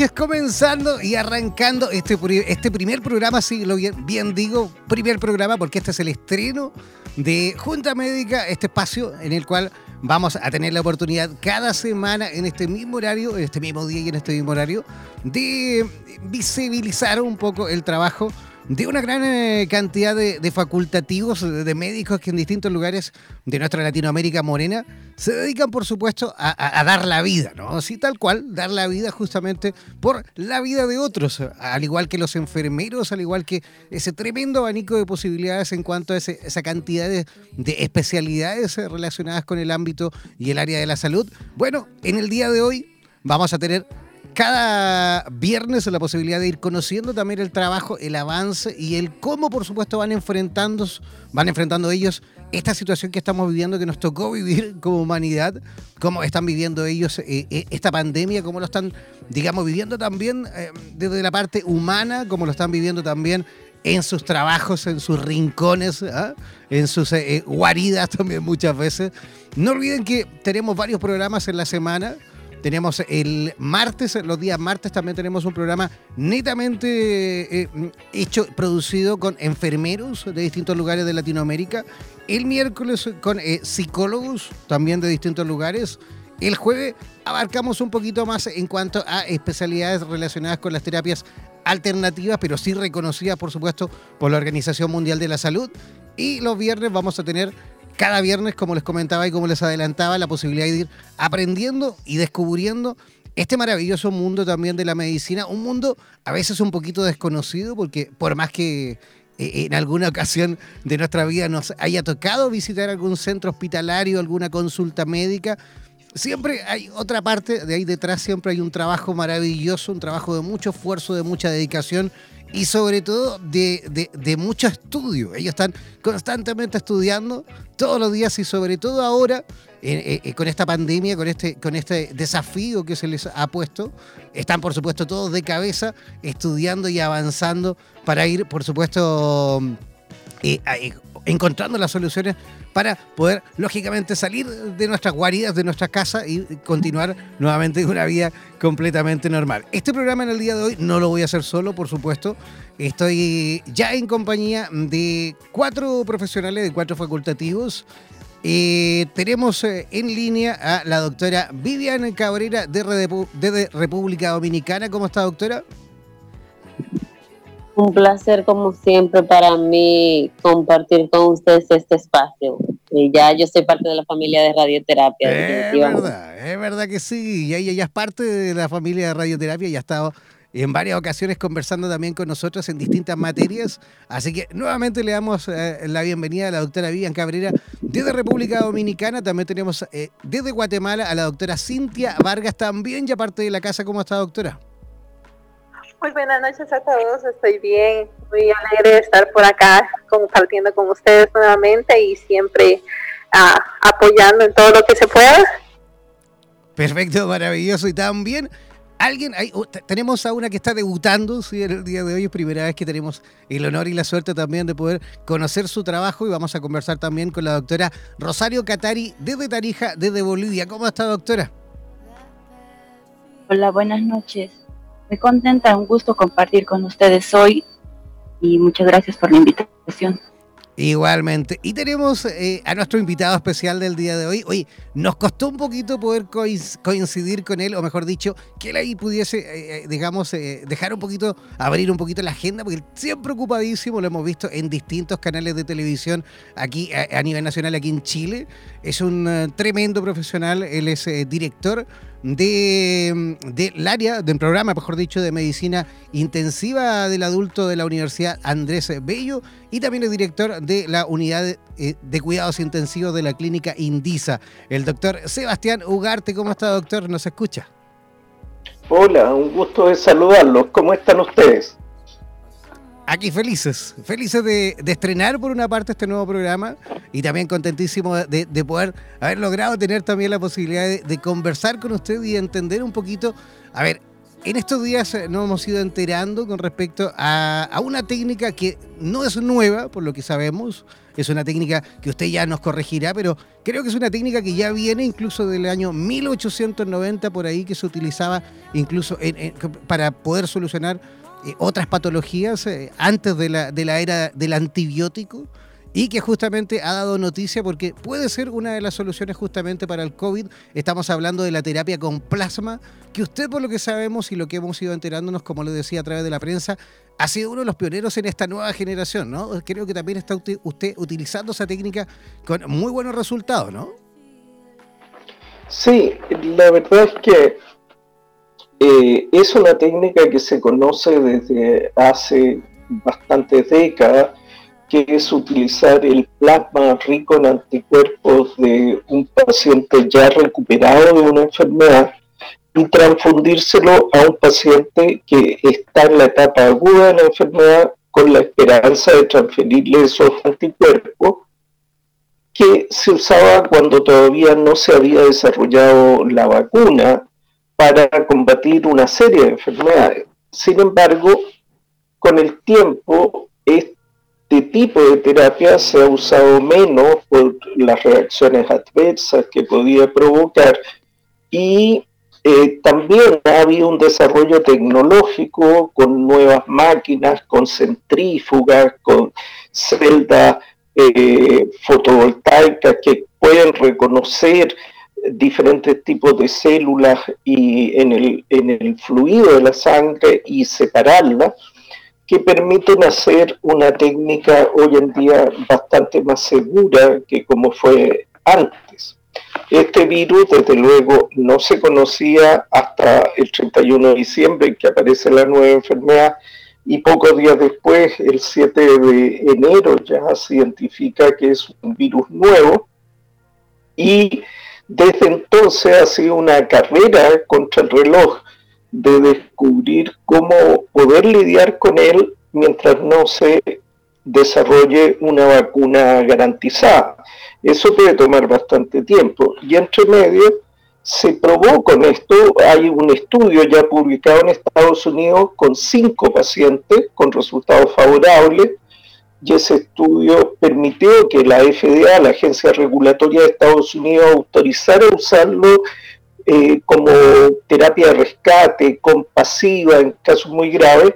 Noches, comenzando y arrancando este, este primer programa, sí, lo bien, bien digo, primer programa, porque este es el estreno de Junta Médica, este espacio en el cual vamos a tener la oportunidad cada semana en este mismo horario, en este mismo día y en este mismo horario, de visibilizar un poco el trabajo de una gran eh, cantidad de, facultativos, de, médicos que en distintos lugares de nuestra Latinoamérica morena se dedican, por supuesto, a, dar la vida, ¿no? Así tal cual, dar la vida justamente por la vida de otros, al igual que los enfermeros, al igual que ese tremendo abanico de posibilidades en cuanto a esa cantidad de, de especialidades relacionadas con el ámbito y el área de la salud. Bueno, en el día de hoy vamos a tener cada viernes la posibilidad de ir conociendo también el trabajo, el avance y el cómo, por supuesto, van enfrentando, van enfrentando ellos esta situación que estamos viviendo, que nos tocó vivir como humanidad, cómo están viviendo ellos eh, eh, esta pandemia, cómo lo están, digamos, viviendo también eh, desde la parte humana, cómo lo están viviendo también en sus trabajos, en sus rincones, ¿ah? en sus guaridas también muchas veces. No olviden que tenemos varios programas en la semana tenemos el martes, los días martes también tenemos un programa netamente eh, hecho, producido con enfermeros de distintos lugares de Latinoamérica. El miércoles con eh, psicólogos también de distintos lugares. El jueves abarcamos un poquito más en cuanto a especialidades relacionadas con las terapias alternativas, pero sí reconocidas, por supuesto, por la Organización Mundial de la Salud. Y los viernes vamos a tener cada viernes, como les comentaba y como les adelantaba, la posibilidad de ir aprendiendo y descubriendo este maravilloso mundo también de la medicina, un mundo a veces un poquito desconocido, porque por más que eh, en alguna ocasión de nuestra vida nos haya tocado visitar algún centro hospitalario, alguna consulta médica, siempre hay otra parte, de ahí detrás siempre hay un trabajo maravilloso, un trabajo de mucho esfuerzo, de mucha dedicación y sobre todo de, de, mucho estudio. Ellos están constantemente estudiando todos los días y sobre todo ahora, eh, eh, con esta pandemia, con este, con este desafío que se les ha puesto, están por supuesto todos de cabeza estudiando y avanzando para ir, por supuesto, eh, encontrando las soluciones para poder, lógicamente, salir de nuestras guaridas, de nuestra casa y continuar nuevamente una vida completamente normal. Este programa en el día de hoy no lo voy a hacer solo, por supuesto. Estoy ya en compañía de cuatro profesionales, de cuatro facultativos. Eh, tenemos eh, en línea a la doctora Vivian Cabrera de República Dominicana. ¿Cómo está, doctora? Un placer como siempre para mí compartir con ustedes este espacio. Y ya yo soy parte de la familia de radioterapia. Es verdad, es verdad que sí. Y ella ya es parte de la familia de radioterapia y ha estado en varias ocasiones conversando también con nosotros en distintas materias. Así que nuevamente le damos eh, la bienvenida a la doctora Vivian Cabrera desde República Dominicana. También tenemos eh, desde Guatemala a la doctora Cintia Vargas, también ya parte de la casa. ¿Cómo está, doctora? Muy buenas noches a todos, estoy bien, muy alegre de estar por acá compartiendo con ustedes nuevamente y siempre ah, apoyando en todo lo que se pueda. Perfecto, maravilloso. Y también alguien, hay, tenemos a una que está debutando, sí, en el día de hoy es primera vez que tenemos el honor y la suerte también de poder conocer su trabajo y vamos a conversar también con la doctora Rosario Catari desde Tarija, desde Bolivia. ¿Cómo está, doctora? Hola, buenas noches. Muy contenta, un gusto compartir con ustedes hoy y muchas gracias por la invitación. Igualmente. Y tenemos eh, a nuestro invitado especial del día de hoy. Oye, nos costó un poquito poder coincidir con él, o mejor dicho, que él ahí pudiese, eh, eh, digamos, dejar un poquito, abrir un poquito la agenda, porque él siempre ocupadísimo, lo hemos visto en distintos canales de televisión aquí a, nivel nacional, aquí en Chile. Es un tremendo profesional, él es director de, del área, del programa, mejor dicho, de medicina intensiva del adulto de la Universidad Andrés Bello y también es director de la unidad de, eh, de cuidados intensivos de la clínica Indisa. El doctor Sebastián Ugarte, ¿cómo está, doctor? ¿Nos escucha? Hola, un gusto de saludarlos. ¿Cómo están ustedes? Aquí felices, felices de, estrenar por una parte este nuevo programa y también contentísimo de, poder haber logrado tener también la posibilidad de, conversar con usted y entender un poquito, a ver, en estos días nos hemos ido enterando con respecto a, a, una técnica que no es nueva, por lo que sabemos, es una técnica que usted ya nos corregirá, pero creo que es una técnica que ya viene incluso del año 1890 por ahí, que se utilizaba incluso para poder solucionar eh, otras patologías eh, antes de la, de la era del antibiótico y que justamente ha dado noticia porque puede ser una de las soluciones justamente para el COVID. Estamos hablando de la terapia con plasma, que usted por lo que sabemos y lo que hemos ido enterándonos, como le decía a través de la prensa, ha sido uno de los pioneros en esta nueva generación, ¿no? Creo que también está usted utilizando esa técnica con muy buenos resultados, ¿no? Sí, la verdad es que eh, es una técnica que se conoce desde hace bastantes décadas, que es utilizar el plasma rico en anticuerpos de un paciente ya recuperado de una enfermedad y transfundírselo a un paciente que está en la etapa aguda de la enfermedad con la esperanza de transferirle esos anticuerpos que se usaba cuando todavía no se había desarrollado la vacuna para combatir una serie de enfermedades. Sin embargo, con el tiempo, este tipo de terapia se ha usado menos por las reacciones adversas que podía provocar y eh, también ha habido un desarrollo tecnológico con nuevas máquinas, con centrífugas, con celdas eh, fotovoltaicas que pueden reconocer diferentes tipos de células y en el, en el fluido de la sangre y separarlas, que permiten hacer una técnica hoy en día bastante más segura que como fue antes. Este virus, desde luego, no se conocía hasta el 31 de diciembre, que aparece la nueva enfermedad, y pocos días después, el 7 de enero, ya se identifica que es un virus nuevo, y Desde entonces ha sido una carrera contra el reloj de descubrir cómo poder lidiar con él mientras no se desarrolle una vacuna garantizada. Eso puede tomar bastante tiempo. Y entre medio se probó con esto, hay un estudio ya publicado en Estados Unidos con cinco pacientes con resultados favorables y ese estudio permitió que la FDA, la Agencia Regulatoria de Estados Unidos, autorizara usarlo eh, como terapia de rescate compasiva en casos muy graves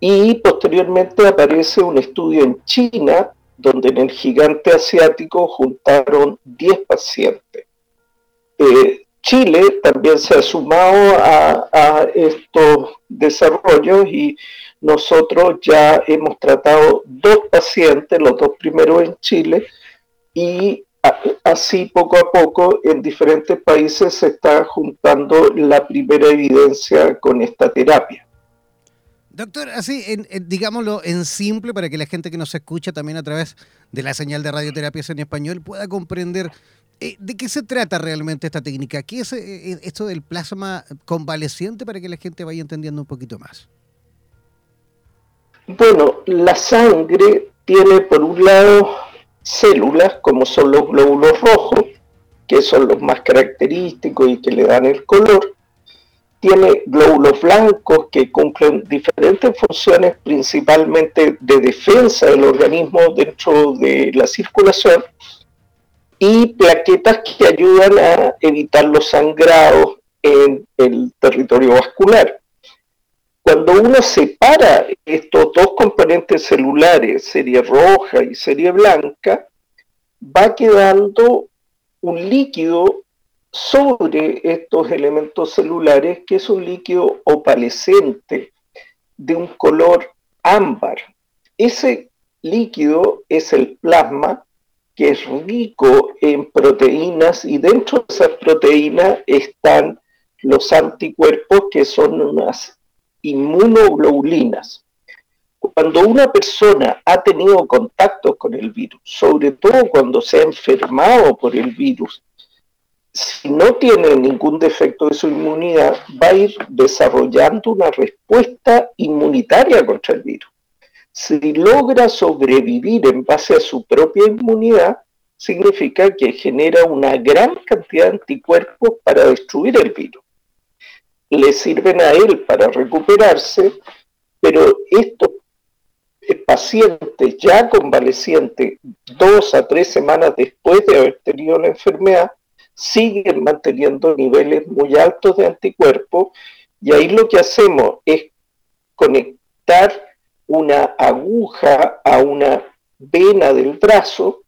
y posteriormente aparece un estudio en China donde en el gigante asiático juntaron 10 pacientes. Eh, Chile también se ha sumado a, estos desarrollos y nosotros ya hemos tratado dos pacientes, los dos primeros en Chile, y así poco a poco en diferentes países se está juntando la primera evidencia con esta terapia. Doctor, así, digámoslo en simple para que la gente que nos escucha también a través de la señal de radioterapias en español pueda comprender eh, de qué se trata realmente esta técnica. ¿Qué es eh, eh, esto del plasma convaleciente para que la gente vaya entendiendo un poquito más? Bueno, la sangre tiene por un lado células como son los glóbulos rojos, que son los más característicos y que le dan el color, tiene glóbulos blancos que cumplen diferentes funciones, principalmente de defensa del organismo dentro de la circulación, y plaquetas que ayudan a evitar los sangrados en el territorio vascular. Cuando uno separa estos dos componentes celulares, serie roja y serie blanca, va quedando un líquido sobre estos elementos celulares, que es un líquido opalescente de un color ámbar. Ese líquido es el plasma que es rico en proteínas y dentro de esas proteínas están los anticuerpos que son unas inmunoglobulinas. Cuando una persona ha tenido contacto con el virus, sobre todo cuando se ha enfermado por el virus, si no tiene ningún defecto de su inmunidad, va a ir desarrollando una respuesta inmunitaria contra el virus. Si logra sobrevivir en base a su propia inmunidad, significa que genera una gran cantidad de anticuerpos para destruir el virus. Le sirven a él para recuperarse, pero estos pacientes ya convalecientes, dos a tres semanas después de haber tenido la enfermedad, siguen manteniendo niveles muy altos de anticuerpos y ahí lo que hacemos es conectar una aguja a una vena del brazo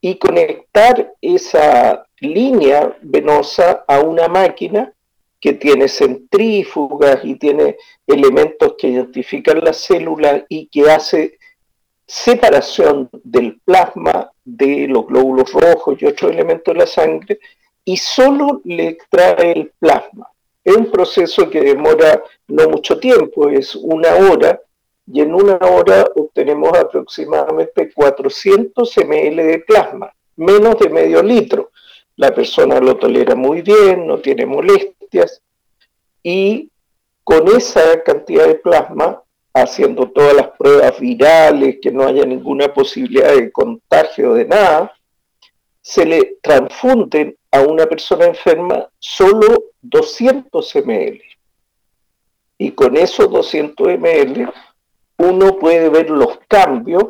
y conectar esa línea venosa a una máquina que tiene centrífugas y tiene elementos que identifican la célula y que hace separación del plasma de los glóbulos rojos y otros elementos de la sangre y solo le extrae el plasma. Es un proceso que demora no mucho tiempo, es una hora, y en una hora obtenemos aproximadamente 400 ml de plasma, menos de medio litro. La persona lo tolera muy bien, no tiene y con esa cantidad de plasma, haciendo todas las pruebas virales, que no haya ninguna posibilidad de contagio de nada, se le transfunden a una persona enferma solo 200 ml. Y con esos 200 ml uno puede ver los cambios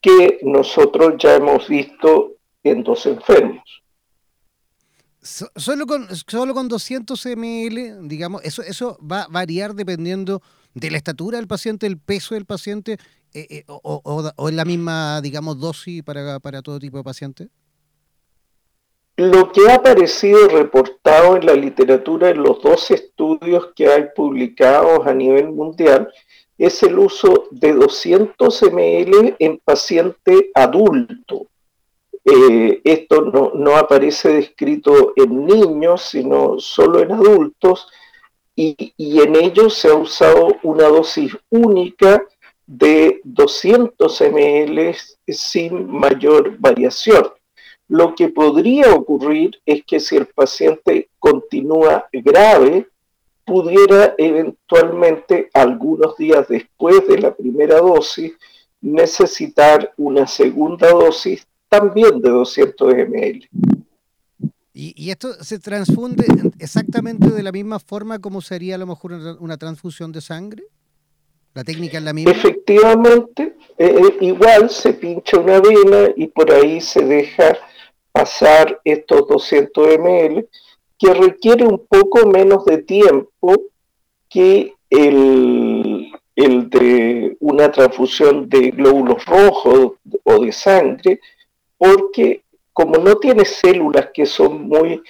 que nosotros ya hemos visto en dos enfermos. Solo con, solo con 200 ml, digamos, eso, eso va a variar dependiendo de la estatura del paciente, el peso del paciente, eh, eh, o, o, es la misma, digamos, dosis para, para todo tipo de pacientes. Lo que ha aparecido reportado en la literatura en los dos estudios que hay publicados a nivel mundial es el uso de 200 ml en paciente adulto. Eh, esto no, aparece descrito en niños, sino solo en adultos, y, y en ellos se ha usado una dosis única de 200 ml sin mayor variación. Lo que podría ocurrir es que si el paciente continúa grave, pudiera eventualmente algunos días después de la primera dosis necesitar una segunda dosis también de 200 ml. ¿Y, esto se transfunde exactamente de la misma forma como sería a lo mejor una, transfusión de sangre? ¿La técnica es la misma? Efectivamente, eh, eh, igual se pincha una vena y por ahí se deja pasar estos 200 ml, que requiere un poco menos de tiempo que el, el de una transfusión de glóbulos rojos o de sangre, porque como no tiene células que son muy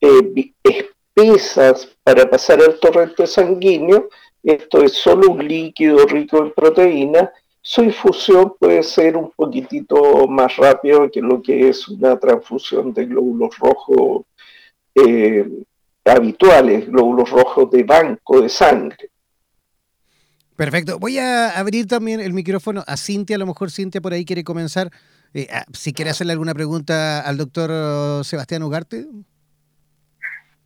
eh, espesas para pasar al torrente sanguíneo, esto es solo un líquido rico en proteínas, su infusión puede ser un poquitito más rápido que lo que es una transfusión de glóbulos rojos eh, habituales, glóbulos rojos de banco de sangre. Perfecto. Voy a abrir también el micrófono a Cintia. A lo mejor Cintia por ahí quiere comenzar. Eh, ah, si quiere hacerle alguna pregunta al doctor uh, Sebastián Ugarte.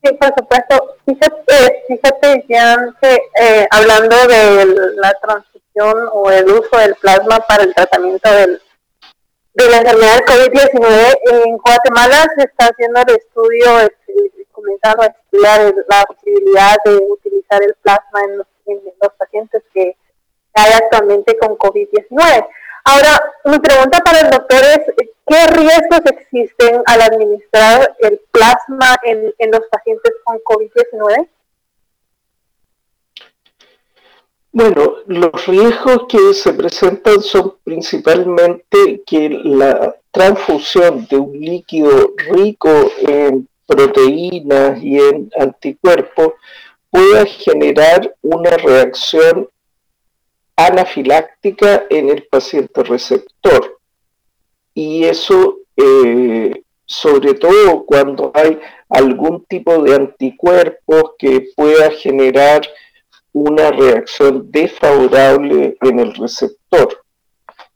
Sí, por supuesto. Fíjate, fíjate ya que eh, hablando de la transición o el uso del plasma para el tratamiento del, de la enfermedad del COVID-19, en Guatemala se está haciendo el estudio, este, comenzando a estudiar la posibilidad de utilizar el plasma en los, en los pacientes que hay actualmente con COVID-19. Ahora, mi pregunta para el doctor es, ¿qué riesgos existen al administrar el plasma en, los pacientes con COVID-19? Bueno, los riesgos que se presentan son principalmente que la transfusión de un líquido rico en proteínas y en anticuerpos pueda generar una reacción anafiláctica en el paciente receptor. Y eso, eh, sobre todo cuando hay algún tipo de anticuerpos que pueda generar una reacción desfavorable en el receptor.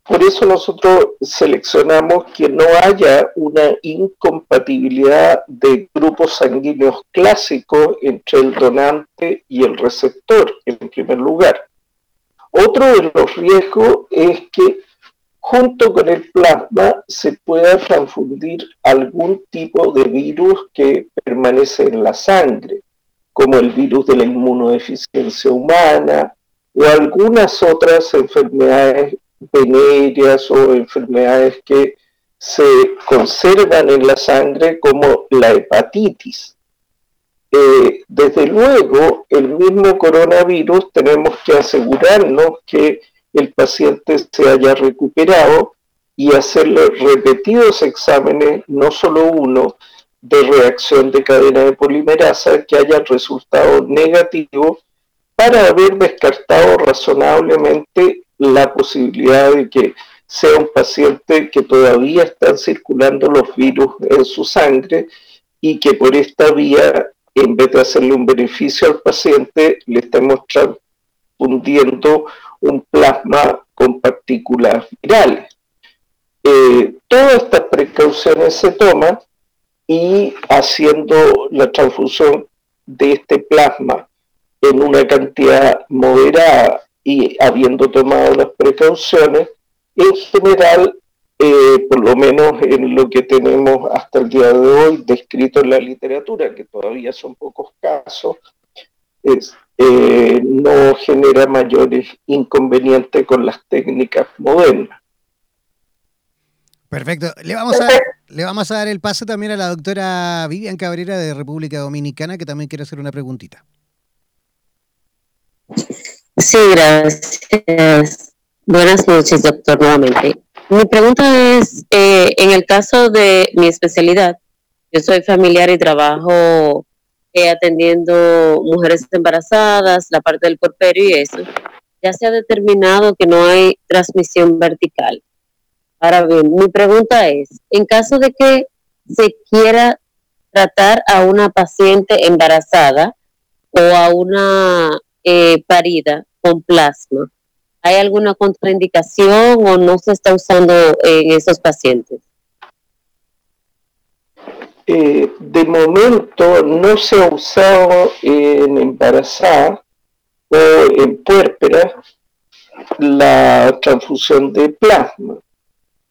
Por eso nosotros seleccionamos que no haya una incompatibilidad de grupos sanguíneos clásicos entre el donante y el receptor, en primer lugar. Otro de los riesgos es que junto con el plasma se pueda transfundir algún tipo de virus que permanece en la sangre, como el virus de la inmunodeficiencia humana o algunas otras enfermedades venéreas o enfermedades que se conservan en la sangre como la hepatitis. Eh, desde luego, el mismo coronavirus tenemos que asegurarnos que el paciente se haya recuperado y hacerle repetidos exámenes, no solo uno, de reacción de cadena de polimerasa que haya resultado negativo para haber descartado razonablemente la posibilidad de que sea un paciente que todavía están circulando los virus en su sangre y que por esta vía en vez de hacerle un beneficio al paciente, le estamos transfundiendo un plasma con partículas virales. Eh, todas estas precauciones se toman y haciendo la transfusión de este plasma en una cantidad moderada y habiendo tomado las precauciones, en general eh, por lo menos en lo que tenemos hasta el día de hoy descrito en la literatura, que todavía son pocos casos, eh, no genera mayores inconvenientes con las técnicas modernas. Perfecto. Le vamos, a, le vamos a dar el paso también a la doctora Vivian Cabrera de República Dominicana, que también quiere hacer una preguntita. Sí, gracias. Buenas noches, doctor, nuevamente. Mi pregunta es, eh, en el caso de mi especialidad, yo soy familiar y trabajo eh, atendiendo mujeres embarazadas, la parte del porperio y eso. Ya se ha determinado que no hay transmisión vertical. Ahora bien, mi pregunta es, en caso de que se quiera tratar a una paciente embarazada o a una eh, parida con plasma, ¿Hay alguna contraindicación o no se está usando en esos pacientes? Eh, de momento no se ha usado en embarazada o en puérpera la transfusión de plasma.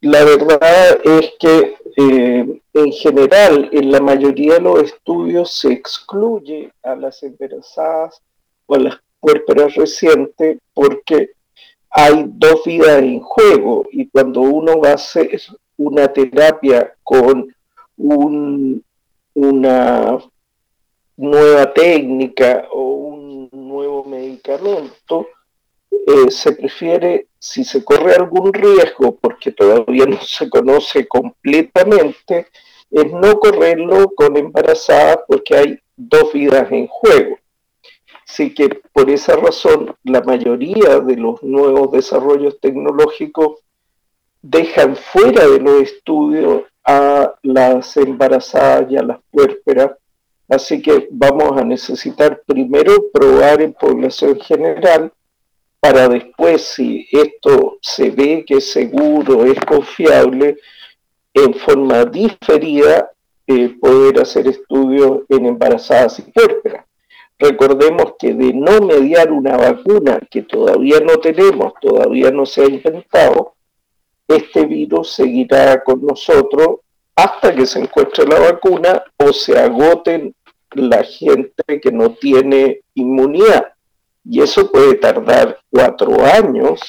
La verdad es que eh, en general en la mayoría de los estudios se excluye a las embarazadas o a las puérperas recientes porque hay dos vidas en juego y cuando uno va a hacer una terapia con un, una nueva técnica o un nuevo medicamento, eh, se prefiere, si se corre algún riesgo, porque todavía no se conoce completamente, es no correrlo con embarazada porque hay dos vidas en juego. Así que por esa razón la mayoría de los nuevos desarrollos tecnológicos dejan fuera de los estudios a las embarazadas y a las puérperas. Así que vamos a necesitar primero probar en población general para después, si esto se ve que es seguro, es confiable, en forma diferida, eh, poder hacer estudios en embarazadas y puérperas. Recordemos que de no mediar una vacuna que todavía no tenemos, todavía no se ha inventado, este virus seguirá con nosotros hasta que se encuentre la vacuna o se agoten la gente que no tiene inmunidad. Y eso puede tardar cuatro años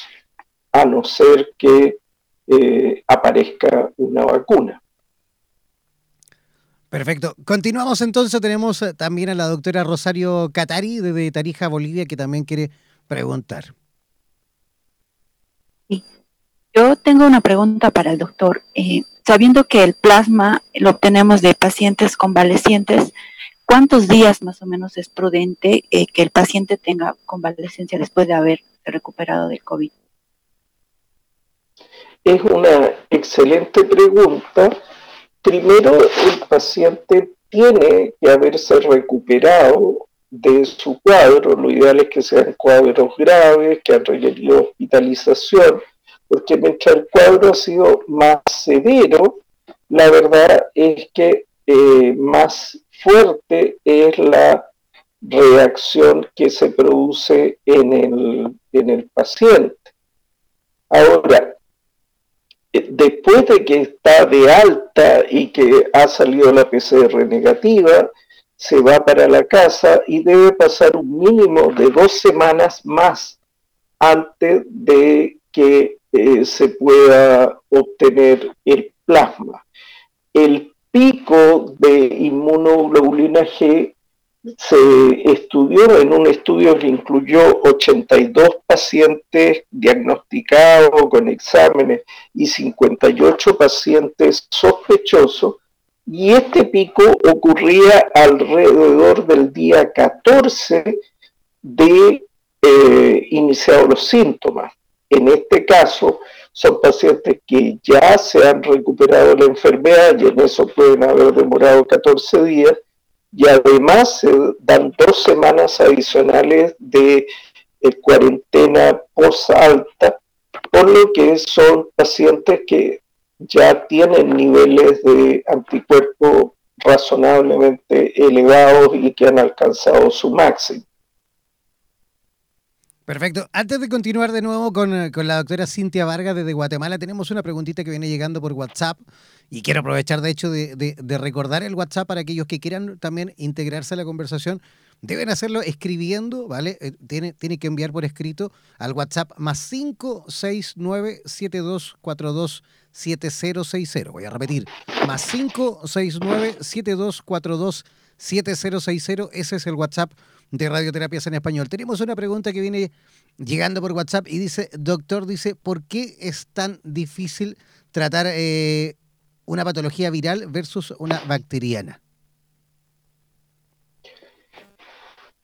a no ser que eh, aparezca una vacuna. Perfecto. Continuamos entonces. Tenemos eh, también a la doctora Rosario Catari de Tarija, Bolivia, que también quiere preguntar. Yo tengo una pregunta para el doctor. Eh, sabiendo que el plasma lo obtenemos de pacientes convalecientes, ¿cuántos días más o menos es prudente eh, que el paciente tenga convalecencia después de haber recuperado del COVID? Es una excelente pregunta primero el paciente tiene que haberse recuperado de su cuadro, lo ideal es que sean cuadros graves, que han requerido hospitalización, porque mientras el cuadro ha sido más severo, la verdad es que eh, más fuerte es la reacción que se produce en el, en el paciente. Ahora, después de que está de alta y que ha salido la PCR negativa, se va para la casa y debe pasar un mínimo de dos semanas más antes de que eh, se pueda obtener el plasma. El pico de inmunoglobulina G se estudió en un estudio que incluyó 82 pacientes diagnosticados con exámenes y 58 pacientes sospechosos, y este pico ocurría alrededor del día 14 de eh, iniciados los síntomas. En este caso, son pacientes que ya se han recuperado la enfermedad y en eso pueden haber demorado 14 días y además se dan dos semanas adicionales de eh, cuarentena post-alta, por lo que son pacientes que ya tienen niveles de anticuerpos razonablemente elevados y que han alcanzado su máximo. Perfecto. Antes de continuar de nuevo con, eh, con, la doctora Cintia Vargas desde Guatemala, tenemos una preguntita que viene llegando por WhatsApp y quiero aprovechar de hecho de, de, recordar el WhatsApp para aquellos que quieran también integrarse a la conversación. Deben hacerlo escribiendo, ¿vale? Eh, tiene, tiene que enviar por escrito al WhatsApp más 569-7242-7060. Voy a repetir, más 569-7242-7060. Ese es el WhatsApp de Radioterapias en Español. Tenemos una pregunta que viene llegando por WhatsApp y dice, doctor, dice, ¿por qué es tan difícil tratar eh, una patología viral versus una bacteriana?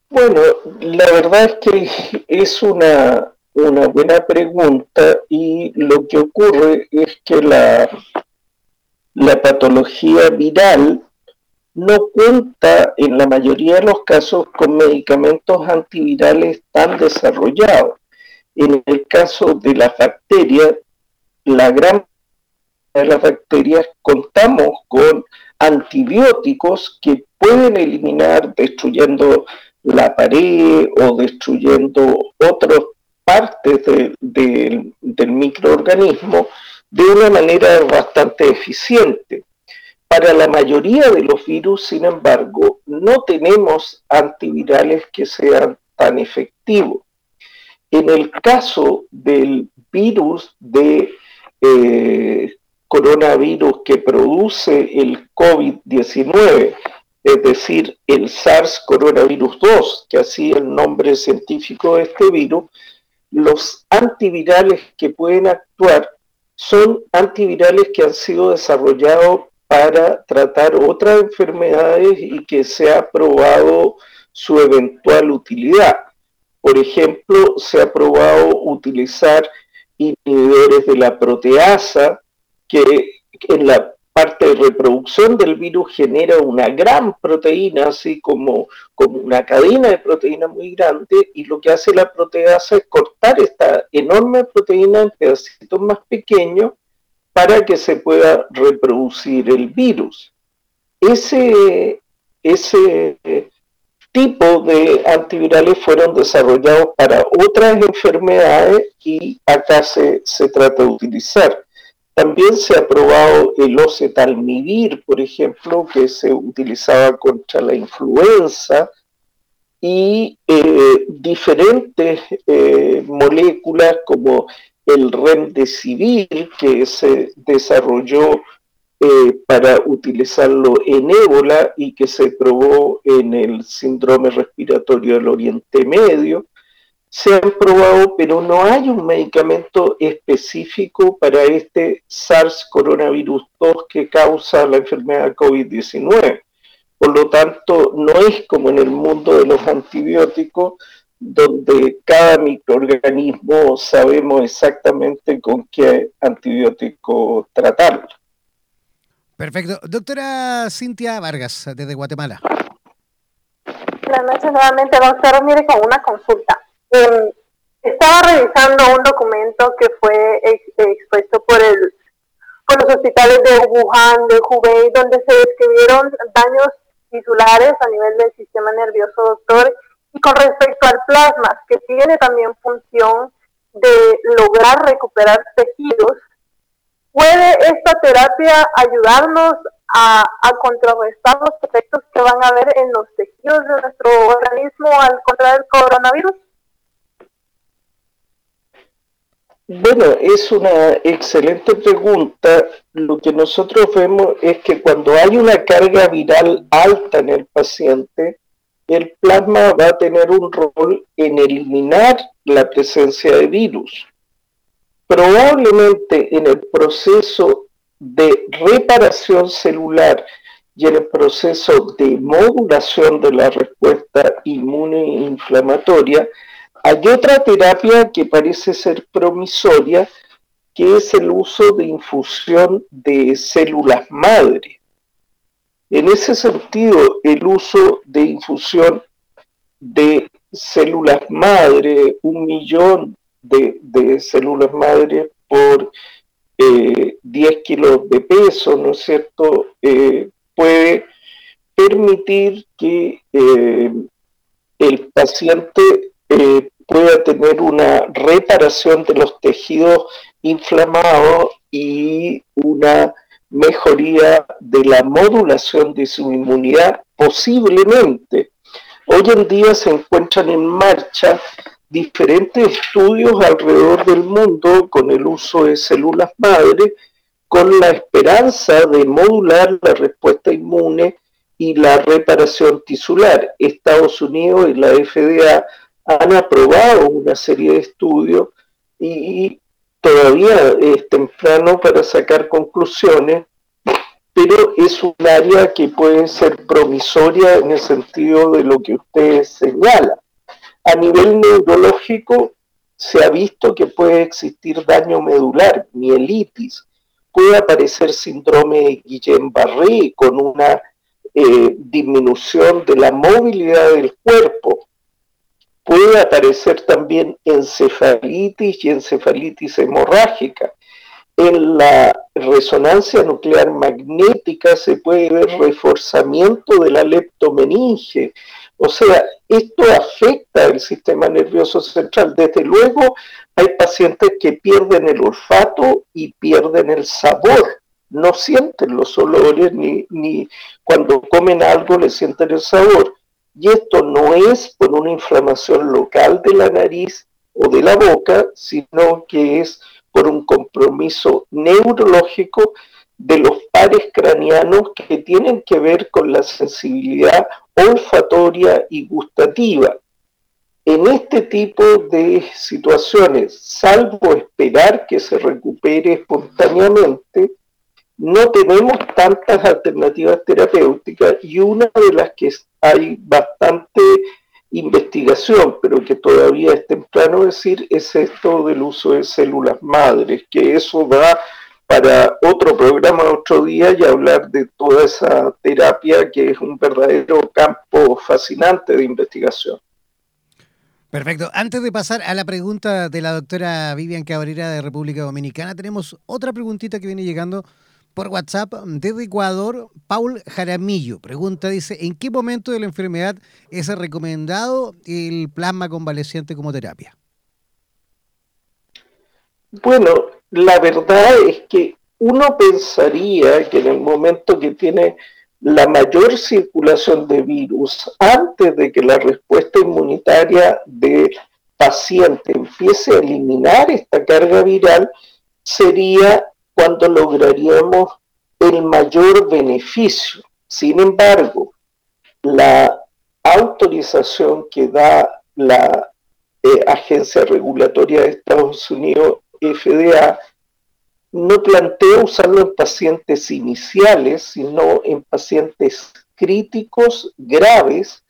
Bueno, la verdad es que es una, una buena pregunta y lo que ocurre es que la, la patología viral no cuenta en la mayoría de los casos con medicamentos antivirales tan desarrollados. En el caso de las bacterias, la gran de las bacterias contamos con antibióticos que pueden eliminar destruyendo la pared o destruyendo otras partes del microorganismo de una manera bastante eficiente. Para la mayoría de los virus, sin embargo, no tenemos antivirales que sean tan efectivos. En el caso del virus de eh, coronavirus que produce el COVID-19, es decir, el SARS coronavirus 2, que así es el nombre científico de este virus, los antivirales que pueden actuar son antivirales que han sido desarrollados para tratar otras enfermedades y que se ha probado su eventual utilidad. Por ejemplo, se ha probado utilizar inhibidores de la proteasa, que en la parte de reproducción del virus genera una gran proteína, así como, como una cadena de proteína muy grande, y lo que hace la proteasa es cortar esta enorme proteína en pedacitos más pequeños para que se pueda reproducir el virus. Ese, ese tipo de antivirales fueron desarrollados para otras enfermedades y acá se, se trata de utilizar. También se ha probado el ocetalmivir, por ejemplo, que se utilizaba contra la influenza y eh, diferentes eh, moléculas como el remdesivir que se desarrolló eh, para utilizarlo en ébola y que se probó en el síndrome respiratorio del Oriente Medio. Se han probado, pero no hay un medicamento específico para este SARS coronavirus 2 que causa la enfermedad COVID-19. Por lo tanto, no es como en el mundo de los antibióticos, donde cada microorganismo sabemos exactamente con qué antibiótico tratarlo. Perfecto. Doctora Cintia Vargas, desde Guatemala. Buenas noches nuevamente, doctor. Mire, con una consulta. Em, estaba revisando un documento que fue expuesto por el por los hospitales de Wuhan, de Hubei, donde se describieron daños titulares a nivel del sistema nervioso, doctor, y con respecto al plasma, que tiene también función de lograr recuperar tejidos, ¿puede esta terapia ayudarnos a, contrarrestar los efectos que van a haber en los tejidos de nuestro organismo al contraer el coronavirus? Bueno, es una excelente pregunta. Lo que nosotros vemos es que cuando hay una carga viral alta en el paciente, el plasma va a tener un rol en eliminar la presencia de virus. Probablemente en el proceso de reparación celular y en el proceso de modulación de la respuesta inmune inflamatoria, hay otra terapia que parece ser promisoria, que es el uso de infusión de células madre. En ese sentido, el uso de infusión de células madre, un millón de, células madre por 10 eh, kilos de peso, ¿no es cierto?, eh, puede permitir que eh, el paciente pueda tener una reparación de los tejidos inflamados y una mejoría de la modulación de su inmunidad posiblemente. Hoy en día se encuentran en marcha diferentes estudios alrededor del mundo con el uso de células madre, con la esperanza de modular la respuesta inmune y la reparación tisular. Estados Unidos y la FDA han aprobado una serie de estudios y todavía es temprano para sacar conclusiones, pero es un área que puede ser promisoria en el sentido de lo que usted señala. A nivel neurológico, se ha visto que puede existir daño medular, mielitis, puede aparecer síndrome de Guillain-Barré con una eh, disminución de la movilidad del cuerpo, Puede aparecer también encefalitis y encefalitis hemorrágica. en la resonancia nuclear magnética se puede ver reforzamiento de la leptomeninge. O sea, esto afecta el sistema nervioso central. Desde luego, hay pacientes que pierden el olfato y pierden el sabor. No sienten los olores ni, ni cuando comen algo le sienten el sabor. Y esto no es por una inflamación local de la nariz o de la boca, sino que es por un compromiso neurológico de los pares craneanos que tienen que ver con la sensibilidad olfatoria y gustativa. En este tipo de situaciones, salvo esperar que se recupere espontáneamente, no tenemos tantas alternativas terapéuticas y una de las que hay bastante investigación, pero que todavía es temprano decir, es esto del uso de células madres, que eso va para otro programa otro día y hablar de toda esa terapia que es un verdadero campo fascinante de investigación. Perfecto. Antes de pasar a la pregunta de la doctora Vivian Cabrera de República Dominicana, tenemos otra preguntita que viene llegando por WhatsApp desde Ecuador, Paul Jaramillo. Pregunta, dice, ¿en qué momento de la enfermedad es recomendado el plasma convaleciente como terapia? Bueno, la verdad es que uno pensaría que en el momento que tiene la mayor circulación de virus, antes de que la respuesta inmunitaria del paciente empiece a eliminar esta carga viral, sería cuando lograríamos el mayor beneficio. Sin embargo, la autorización que da la eh, Agencia Regulatoria de Estados Unidos, FDA, no plantea usarlo en pacientes iniciales, sino en pacientes críticos graves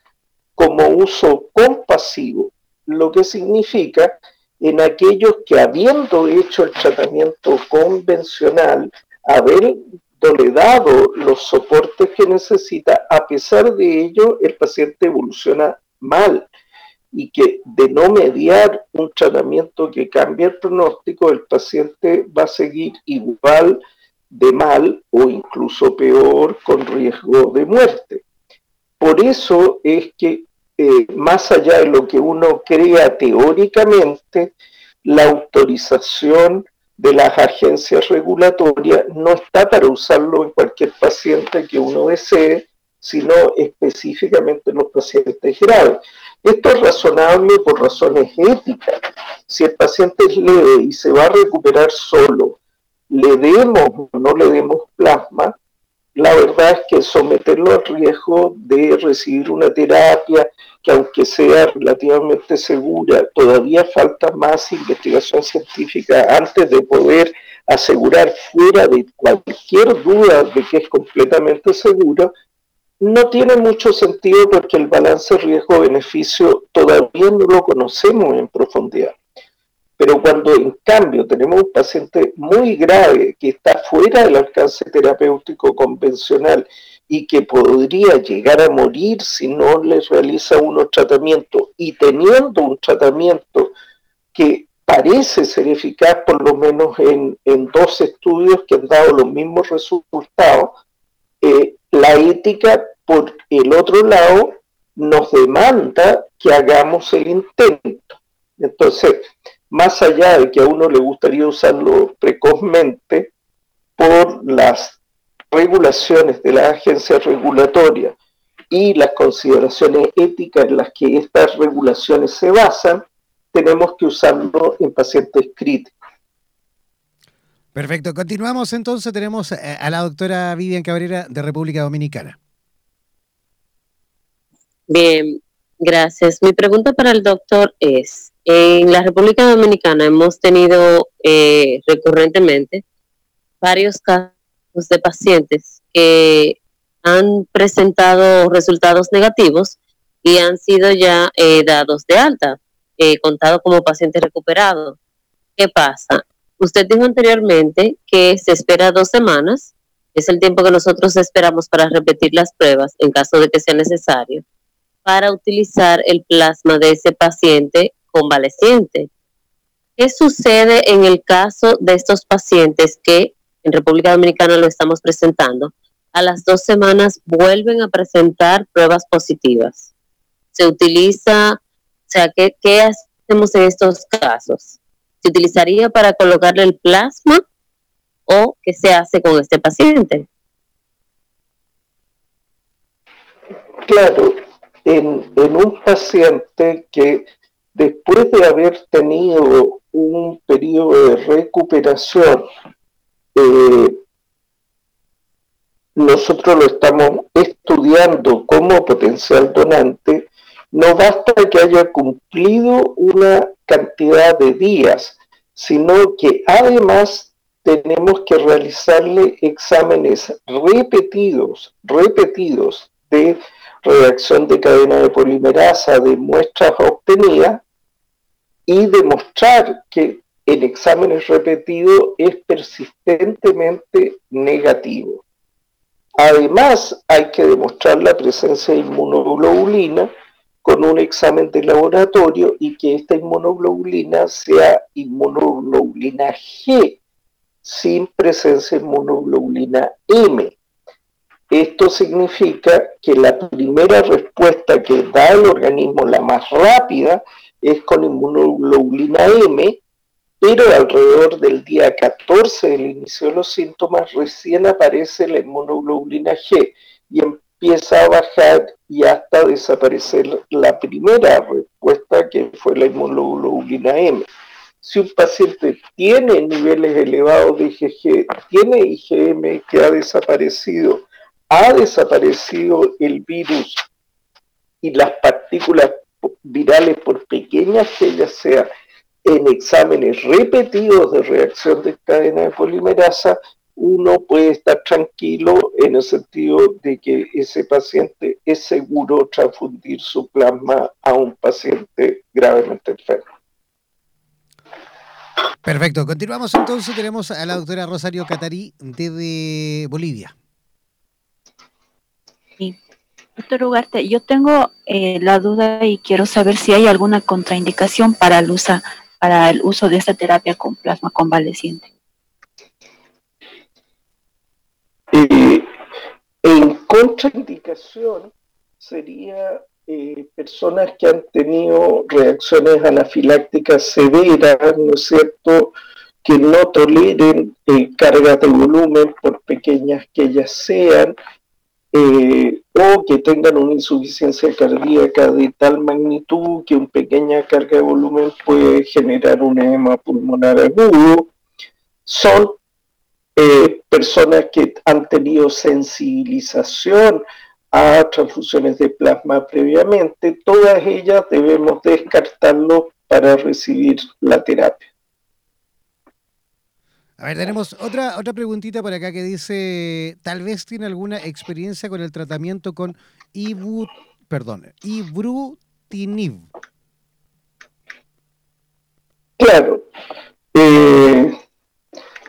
como uso compasivo, lo que significa en aquellos que habiendo hecho el tratamiento convencional, haber dado los soportes que necesita, a pesar de ello el paciente evoluciona mal y que de no mediar un tratamiento que cambie el pronóstico, el paciente va a seguir igual de mal o incluso peor con riesgo de muerte. Por eso es que eh, más allá de lo que uno crea teóricamente, la autorización de las agencias regulatorias no está para usarlo en cualquier paciente que uno desee, sino específicamente en los pacientes graves. Esto es razonable por razones éticas. Si el paciente es leve y se va a recuperar solo, le demos o no le demos plasma, la verdad es que someterlo al riesgo de recibir una terapia que aunque sea relativamente segura, todavía falta más investigación científica antes de poder asegurar fuera de cualquier duda de que es completamente seguro, no tiene mucho sentido porque el balance riesgo-beneficio todavía no lo conocemos en profundidad. Pero cuando en cambio tenemos un paciente muy grave que está fuera del alcance terapéutico convencional y que podría llegar a morir si no le realiza unos tratamientos y teniendo un tratamiento que parece ser eficaz por lo menos en, dos estudios que han dado los mismos resultados, eh, la ética por el otro lado nos demanda que hagamos el intento. Entonces, más allá de que a uno le gustaría usarlo precozmente, por las regulaciones de la agencia regulatoria y las consideraciones éticas en las que estas regulaciones se basan, tenemos que usarlo en pacientes críticos. Perfecto, continuamos entonces, tenemos eh, a la doctora Vivian Cabrera de República Dominicana. Bien, gracias. Mi pregunta para el doctor es, en la República Dominicana hemos tenido eh, recurrentemente varios casos de pacientes que han presentado resultados negativos y han sido ya eh, dados de alta, eh, contado como pacientes recuperados. ¿Qué pasa? Usted dijo anteriormente que se espera dos semanas, es el tiempo que nosotros esperamos para repetir las pruebas en caso de que sea necesario, para utilizar el plasma de ese paciente convaleciente. ¿qué sucede en el caso de estos pacientes que en República Dominicana lo estamos presentando? A las dos semanas vuelven a presentar pruebas positivas. Se utiliza, o sea, ¿qué, hacemos en estos casos? ¿Se utilizaría para colocarle el plasma o qué se hace con este paciente? Claro, en, un paciente que después de haber tenido un periodo de recuperación, eh, nosotros lo estamos estudiando como potencial donante, no basta que haya cumplido una cantidad de días, sino que además tenemos que realizarle exámenes repetidos, repetidos de reacción de cadena de polimerasa de muestras obtenidas y demostrar que el exámenes repetido es persistentemente negativo. Además, hay que demostrar la presencia de inmunoglobulina con un examen de laboratorio y que esta inmunoglobulina sea inmunoglobulina G, sin presencia de inmunoglobulina M. Esto significa que la primera respuesta que da el organismo, la más rápida, es con inmunoglobulina M, pero alrededor del día 14 del inicio de los síntomas recién aparece la inmunoglobulina G y empieza a bajar y hasta desaparecer la primera respuesta que fue la inmunoglobulina M. Si un paciente tiene niveles elevados de IgG, tiene IgM que ha desaparecido, ha desaparecido el virus y las partículas virales, por pequeñas que ellas sean, en exámenes repetidos de reacción de cadena de polimerasa, uno puede estar tranquilo en el sentido de que ese paciente es seguro transfundir su plasma a un paciente gravemente enfermo. Perfecto, continuamos entonces, tenemos a la doctora Rosario Catarí desde Bolivia. Doctor Ugarte, yo tengo eh, la duda y quiero saber si hay alguna contraindicación para el, uso, para el uso de esta terapia con plasma convaleciente. Eh, en contraindicación sería eh, personas que han tenido reacciones anafilácticas severas, ¿no es cierto?, que no toleren cargas de volumen, por pequeñas que ellas sean, eh, o que tengan una insuficiencia cardíaca de tal magnitud que una pequeña carga de volumen puede generar un edema pulmonar agudo, son eh, personas que han tenido sensibilización a transfusiones de plasma previamente, todas ellas debemos descartarlo para recibir la terapia. A ver, tenemos otra, otra preguntita por acá que dice, tal vez tiene alguna experiencia con el tratamiento con ibu, perdón. Claro. Eh,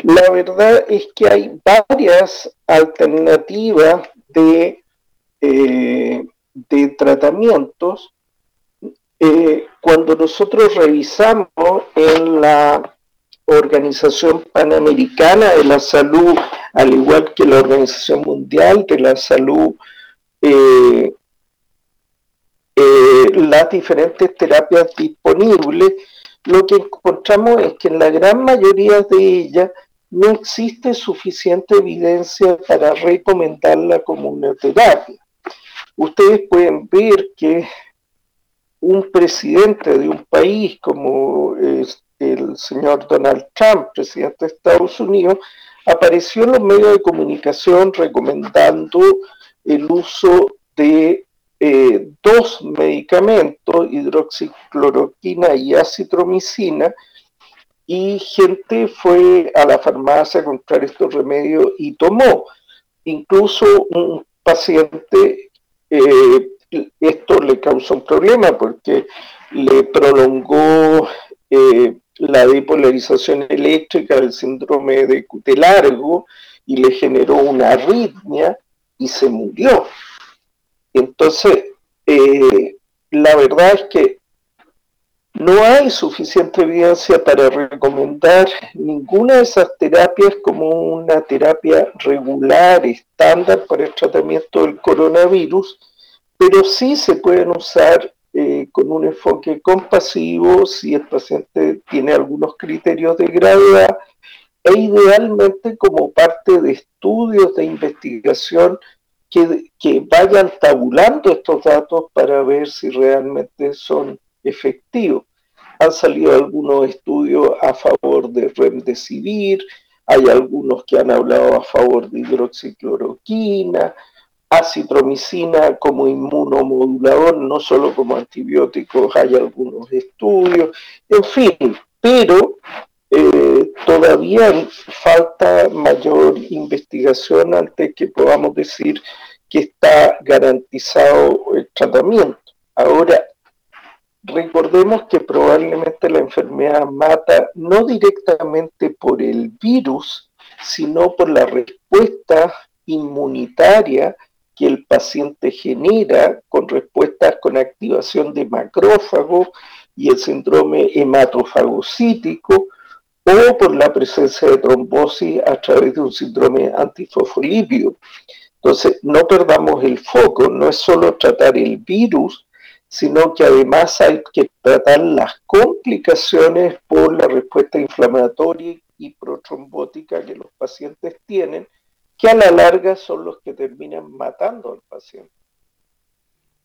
la verdad es que hay varias alternativas de, eh, de tratamientos. Eh, cuando nosotros revisamos en la Organización Panamericana de la Salud, al igual que la Organización Mundial de la Salud, eh, eh, las diferentes terapias disponibles, lo que encontramos es que en la gran mayoría de ellas no existe suficiente evidencia para recomendarla como una terapia. Ustedes pueden ver que un presidente de un país como el señor Donald Trump, presidente de Estados Unidos, apareció en los medios de comunicación recomendando el uso de eh, dos medicamentos, hidroxicloroquina y acitromicina, y gente fue a la farmacia a comprar estos remedios y tomó. Incluso un paciente, eh, esto le causó un problema porque le prolongó eh, la depolarización eléctrica del síndrome de, largo y le generó una arritmia y se murió. Entonces, eh, la verdad es que no hay suficiente evidencia para recomendar ninguna de esas terapias como una terapia regular, estándar para el tratamiento del coronavirus, pero sí se pueden usar eh, con un enfoque compasivo si el paciente tiene algunos criterios de gravedad e idealmente como parte de estudios de investigación que, que vayan tabulando estos datos para ver si realmente son efectivo. Han salido algunos estudios a favor de remdesivir, hay algunos que han hablado a favor de hidroxicloroquina, acitromicina como inmunomodulador, no solo como antibióticos, hay algunos estudios, en fin, pero eh, todavía falta mayor investigación antes que podamos decir que está garantizado el tratamiento. Ahora, recordemos que probablemente la enfermedad mata no directamente por el virus, sino por la respuesta inmunitaria que el paciente genera con respuestas con activación de macrófagos y el síndrome hematofagocítico o por la presencia de trombosis a través de un síndrome antifosfolípido. Entonces, no perdamos el foco, no es solo tratar el virus, sino que además hay que tratar las complicaciones por la respuesta inflamatoria y protrombótica que los pacientes tienen, que a la larga son los que terminan matando al paciente.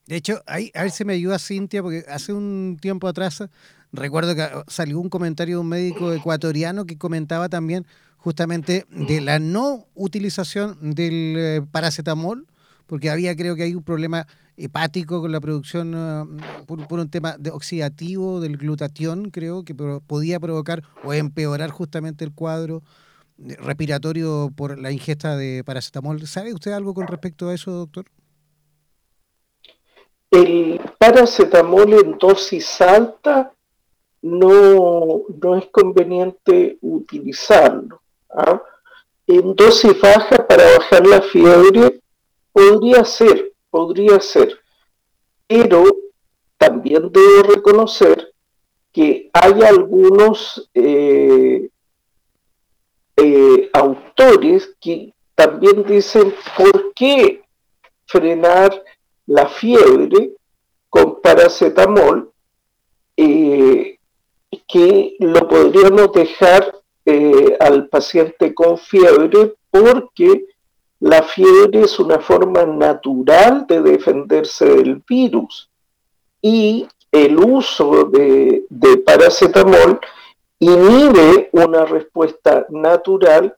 De hecho, ahí, a ver si me ayuda Cintia, porque hace un tiempo atrás recuerdo que salió un comentario de un médico ecuatoriano que comentaba también justamente de la no utilización del eh, paracetamol, porque había creo que hay un problema hepático con la producción ah, por, un tema de oxidativo del glutatión, creo que podía provocar o empeorar justamente el cuadro respiratorio por la ingesta de paracetamol. ¿Sabe usted algo con respecto a eso, doctor? El paracetamol en dosis alta no, no es conveniente utilizarlo. ¿ah? En dosis baja para bajar la fiebre podría ser, podría ser, pero también debo reconocer que hay algunos eh, eh, autores que también dicen por qué frenar la fiebre con paracetamol, eh, que lo podríamos dejar al paciente con fiebre porque la fiebre es una forma natural de defenderse del virus y el uso de, paracetamol inhibe una respuesta natural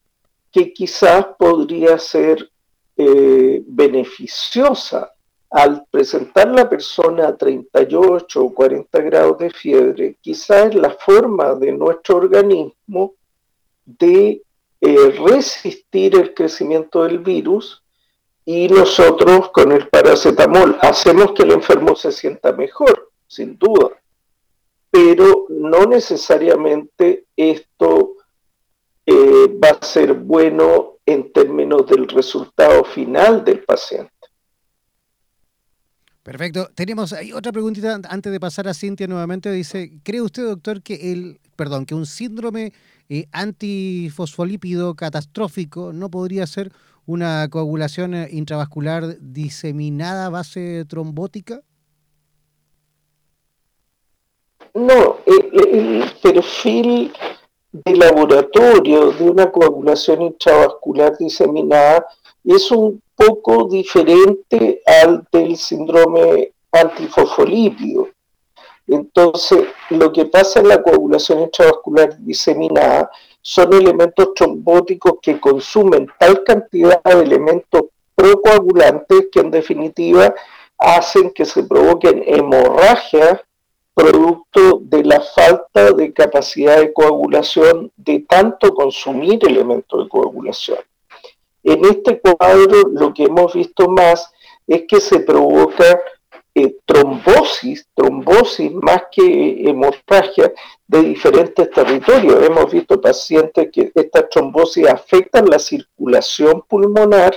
que quizás podría ser eh, beneficiosa. Al presentar la persona a 38 o 40 grados de fiebre, quizás es la forma de nuestro organismo de eh, resistir el crecimiento del virus y nosotros con el paracetamol hacemos que el enfermo se sienta mejor, sin duda, pero no necesariamente esto eh, va a ser bueno en términos del resultado final del paciente. Perfecto. Tenemos ahí otra preguntita antes de pasar a Cintia nuevamente. Dice, ¿cree usted, doctor, que el, perdón, que un síndrome eh, antifosfolípido catastrófico no podría ser una coagulación eh, intravascular diseminada a base trombótica? No, el, perfil de laboratorio de una coagulación intravascular diseminada es un poco diferente al del síndrome antifosfolípido. Entonces, lo que pasa en la coagulación intravascular diseminada son elementos trombóticos que consumen tal cantidad de elementos procoagulantes que en definitiva hacen que se provoquen hemorragias producto de la falta de capacidad de coagulación de tanto consumir elementos de coagulación. En este cuadro lo que hemos visto más es que se provoca eh, trombosis, trombosis más que hemorragia de diferentes territorios. Hemos visto pacientes que estas trombosis afectan la circulación pulmonar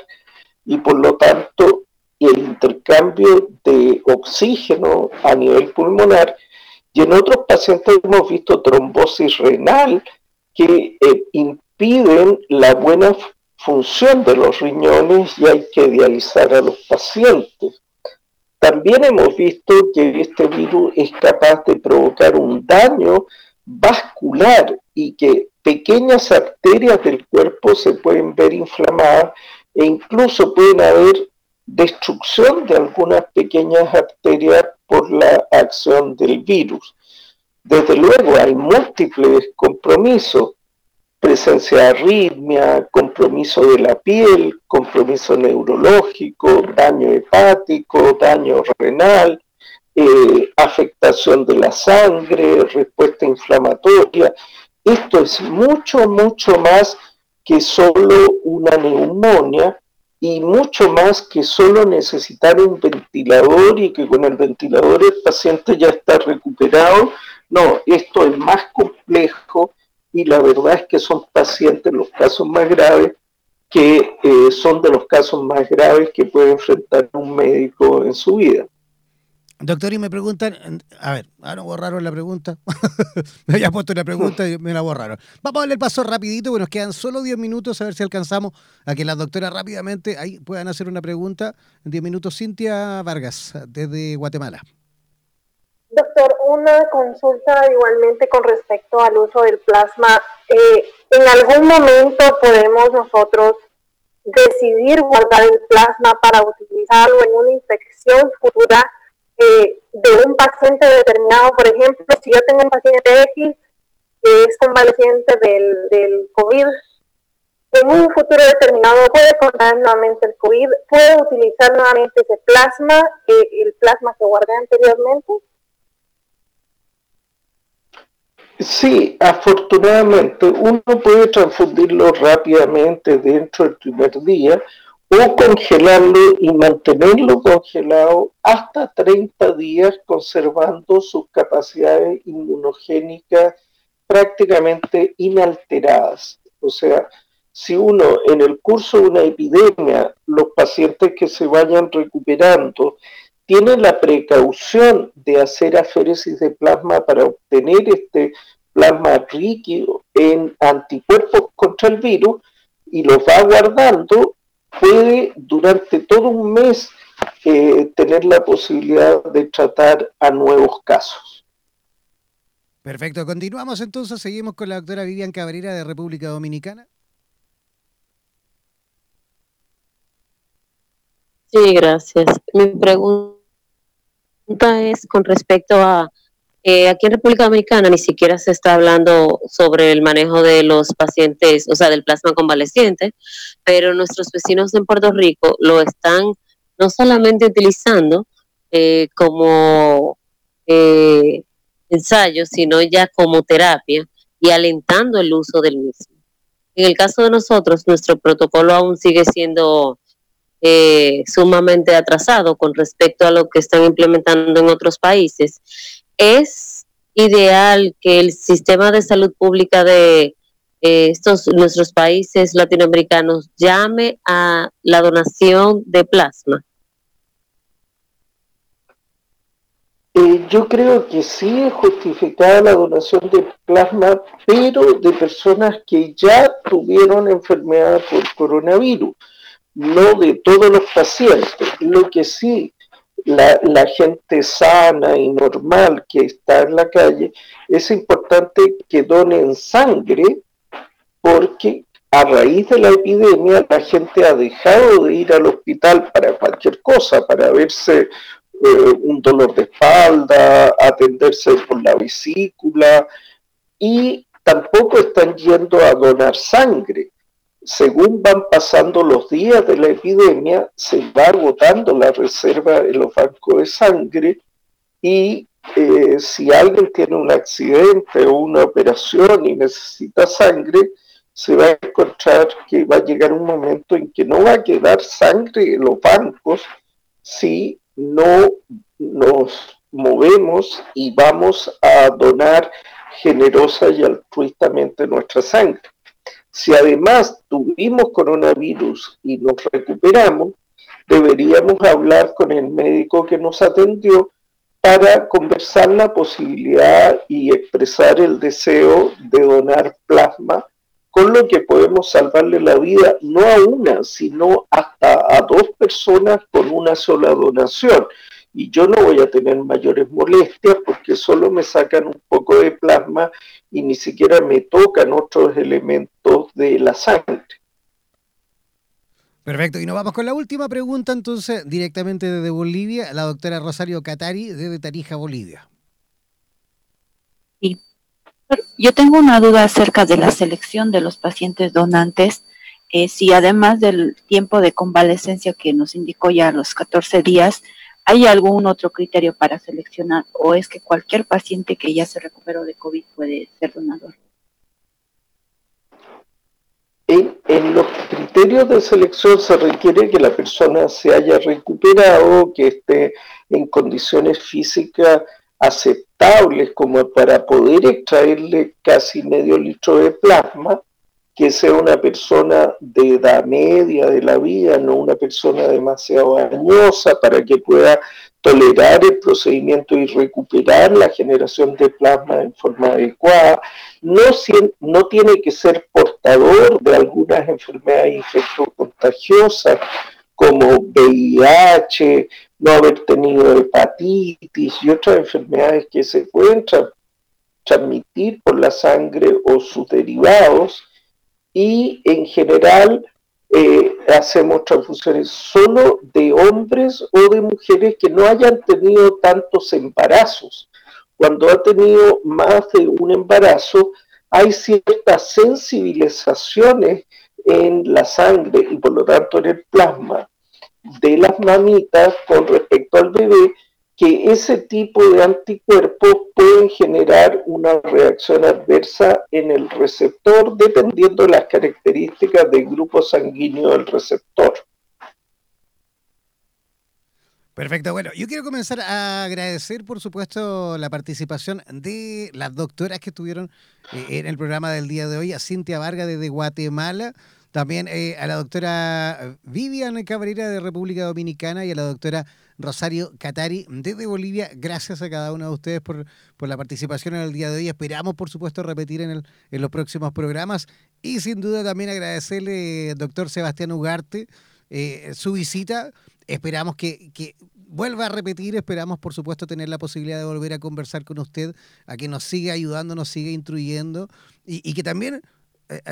y por lo tanto el intercambio de oxígeno a nivel pulmonar Y en otros pacientes hemos visto trombosis renal que eh, impiden la buena función de los riñones y hay que dializar a los pacientes. También hemos visto que este virus es capaz de provocar un daño vascular y que pequeñas arterias del cuerpo se pueden ver inflamadas e incluso pueden haber destrucción de algunas pequeñas arterias por la acción del virus. Desde luego hay múltiples compromisos, presencia de arritmia, compromiso de la piel, compromiso neurológico, daño hepático, daño renal, eh, afectación de la sangre, respuesta inflamatoria. Esto es mucho, mucho más que solo una neumonía y mucho más que solo necesitar un ventilador y que con el ventilador el paciente ya está recuperado. No, esto es más complejo y la verdad es que son pacientes los casos más graves que eh, son de los casos más graves que puede enfrentar un médico en su vida. Doctor, y me preguntan, a ver, ahora borraron la pregunta. me había puesto una pregunta y me la borraron. Vamos a darle el paso rapidito, porque nos quedan solo 10 minutos a ver si alcanzamos a que las doctoras rápidamente ahí puedan hacer una pregunta. En 10 minutos, Cintia Vargas, desde Guatemala. Doctor, una consulta igualmente con respecto al uso del plasma. Eh, ¿En algún momento podemos nosotros decidir guardar el plasma para utilizarlo en una infección futura? De un paciente determinado, por ejemplo, si yo tengo un paciente X que es convaleciente del, del COVID, en un futuro determinado puede contar nuevamente el COVID, puede utilizar nuevamente ese plasma, eh, el plasma que guardé anteriormente. Sí, afortunadamente uno puede transfundirlo rápidamente dentro del primer día o congelarlo y mantenerlo congelado hasta 30 días conservando sus capacidades inmunogénicas prácticamente inalteradas. O sea, si uno en el curso de una epidemia, los pacientes que se vayan recuperando tienen la precaución de hacer aféresis de plasma para obtener este plasma líquido en anticuerpos contra el virus y los va guardando, puede durante todo un mes eh, tener la posibilidad de tratar a nuevos casos. Perfecto, continuamos entonces, seguimos con la doctora Vivian Cabrera de República Dominicana. Sí, gracias. Mi pregunta es con respecto a eh, aquí en República Dominicana ni siquiera se está hablando sobre el manejo de los pacientes, o sea, del plasma convaleciente, pero nuestros vecinos en Puerto Rico lo están no solamente utilizando eh, como eh, ensayo, sino ya como terapia y alentando el uso del mismo. En el caso de nosotros, nuestro protocolo aún sigue siendo sumamente atrasado con respecto a lo que están implementando en otros países es ideal que el sistema de salud pública de eh, estos nuestros países latinoamericanos llame a la donación de plasma? Eh, yo creo que sí es justificada la donación de plasma, pero de personas que ya tuvieron enfermedad por coronavirus, no de todos los pacientes. Lo que sí la, gente sana y normal que está en la calle, es importante que donen sangre porque a raíz de la epidemia la gente ha dejado de ir al hospital para cualquier cosa, para verse eh, un dolor de espalda, atenderse por la vesícula y tampoco están yendo a donar sangre según van pasando los días de la epidemia, se va agotando la reserva en los bancos de sangre y eh, si alguien tiene un accidente o una operación y necesita sangre, se va a encontrar que va a llegar un momento en que no va a quedar sangre en los bancos si no nos movemos y vamos a donar generosa y altruistamente nuestra sangre. Si además tuvimos coronavirus y nos recuperamos, deberíamos hablar con el médico que nos atendió para conversar la posibilidad y expresar el deseo de donar plasma, con lo que podemos salvarle la vida no a una, sino hasta a dos personas con una sola donación. Y yo no voy a tener mayores molestias porque solo me sacan un poco de plasma y ni siquiera me tocan otros elementos de la sangre. Perfecto, y nos vamos con la última pregunta entonces directamente desde Bolivia, la doctora Rosario Catari desde Tarija, Bolivia. Sí. Yo tengo una duda acerca de la selección de los pacientes donantes. Eh, si además del tiempo de convalecencia que nos indicó ya los 14 días, ¿hay algún otro criterio para seleccionar o es que cualquier paciente que ya se recuperó de COVID puede ser donador? En, los criterios de selección se requiere que la persona se haya recuperado, que esté en condiciones físicas aceptables como para poder extraerle casi medio litro de plasma, que sea una persona de edad media de la vida, no una persona demasiado añosa para que pueda tolerar el procedimiento y recuperar la generación de plasma en forma adecuada, no, tiene que ser portador de algunas enfermedades infectocontagiosas como VIH, no haber tenido hepatitis y otras enfermedades que se pueden transmitir por la sangre o sus derivados y en general eh, hacemos transfusiones solo de hombres o de mujeres que no hayan tenido tantos embarazos. Cuando ha tenido más de un embarazo, hay ciertas sensibilizaciones en la sangre y por lo tanto en el plasma de las mamitas con respecto al bebé que ese tipo de anticuerpos pueden generar una reacción adversa en el receptor dependiendo de las características del grupo sanguíneo del receptor. Perfecto, bueno, yo quiero comenzar a agradecer, por supuesto, la participación de las doctoras que estuvieron eh, en el programa del día de hoy, a Cintia Vargas desde Guatemala, también eh, a la doctora Vivian Cabrera de República Dominicana y a la doctora Rosario Catari desde Bolivia. Gracias a cada uno de ustedes por, por la participación en el día de hoy. Esperamos, por supuesto, repetir en, el, en los próximos programas. Y sin duda también agradecerle, doctor Sebastián Ugarte, eh, su visita. Esperamos que, que vuelva a repetir, esperamos por supuesto tener la posibilidad de volver a conversar con usted, a que nos siga ayudando, nos siga instruyendo y, que también eh, eh,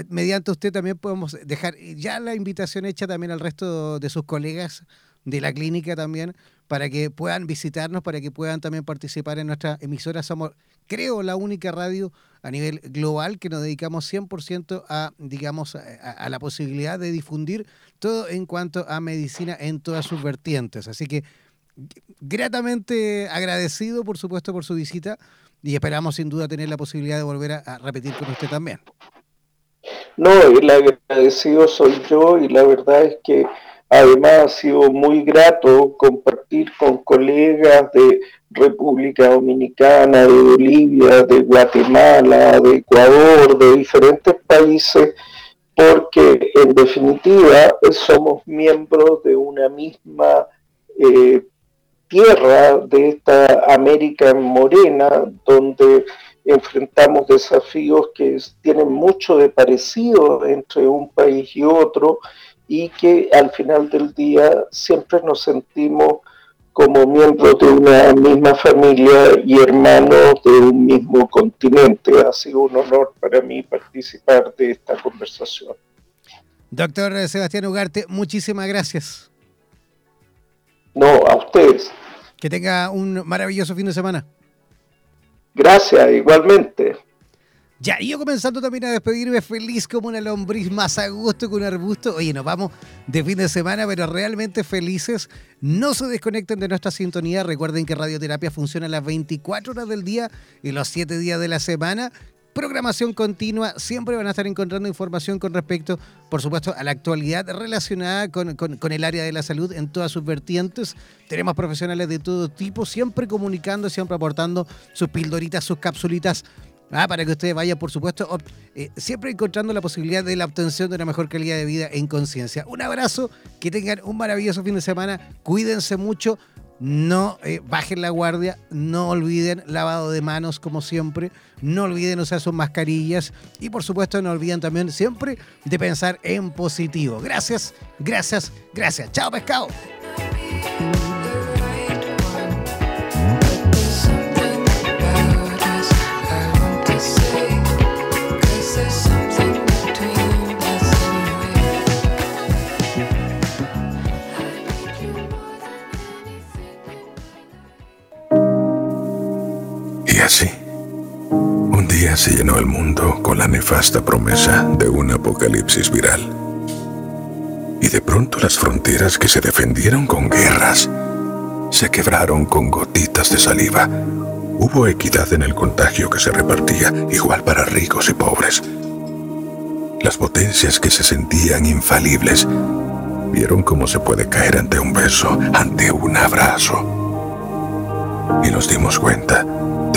mediante usted también podemos dejar ya la invitación hecha también al resto de sus colegas de la clínica también, para que puedan visitarnos, para que puedan también participar en nuestra emisora. Somos, creo, la única radio a nivel global que nos dedicamos 100% a, digamos, a, la posibilidad de difundir todo en cuanto a medicina en todas sus vertientes. Así que gratamente agradecido, por supuesto, por su visita y esperamos sin duda tener la posibilidad de volver a repetir con usted también. No, el agradecido soy yo y la verdad es que Además, ha sido muy grato compartir con colegas de República Dominicana, de Bolivia, de Guatemala, de Ecuador, de diferentes países, porque en definitiva somos miembros de una misma eh, tierra de esta América morena, donde enfrentamos desafíos que tienen mucho de parecido entre un país y otro y que al final del día siempre nos sentimos como miembros de una misma familia y hermanos de un mismo continente. Ha sido un honor para mí participar de esta conversación. Doctor Sebastián Ugarte, muchísimas gracias. No, a ustedes. Que tenga un maravilloso fin de semana. Gracias, igualmente. Ya, y yo comenzando también a despedirme feliz como una lombriz, más a gusto que un arbusto. Oye, nos vamos de fin de semana, pero realmente felices. No se desconecten de nuestra sintonía. Recuerden que Radioterapia funciona las 24 horas del día y los 7 días de la semana. Programación continua, siempre van a estar encontrando información con respecto, por supuesto, a la actualidad relacionada con, el área de la salud en todas sus vertientes. Tenemos profesionales de todo tipo, siempre comunicando, siempre aportando sus pildoritas, sus capsulitas Ah, para que ustedes vayan, por supuesto, eh, siempre encontrando la posibilidad de la obtención de una mejor calidad de vida en conciencia. Un abrazo, que tengan un maravilloso fin de semana, cuídense mucho, no eh, bajen la guardia, no olviden lavado de manos como siempre, no olviden usar sus mascarillas y por supuesto no olviden también siempre de pensar en positivo. Gracias, gracias, gracias. Chao pescado. Se llenó el mundo con la nefasta promesa de un apocalipsis viral. Y de pronto las fronteras que se defendieron con guerras se quebraron con gotitas de saliva. Hubo equidad en el contagio que se repartía, igual para ricos y pobres. Las potencias que se sentían infalibles vieron cómo se puede caer ante un beso, ante un abrazo. Y nos dimos cuenta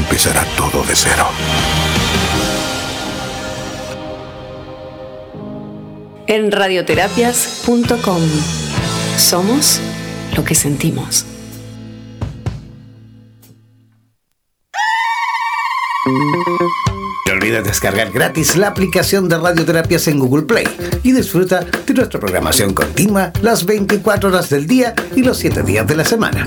empezará todo de cero. En radioterapias.com somos lo que sentimos. No olvides descargar gratis la aplicación de radioterapias en Google Play y disfruta de nuestra programación continua las 24 horas del día y los 7 días de la semana.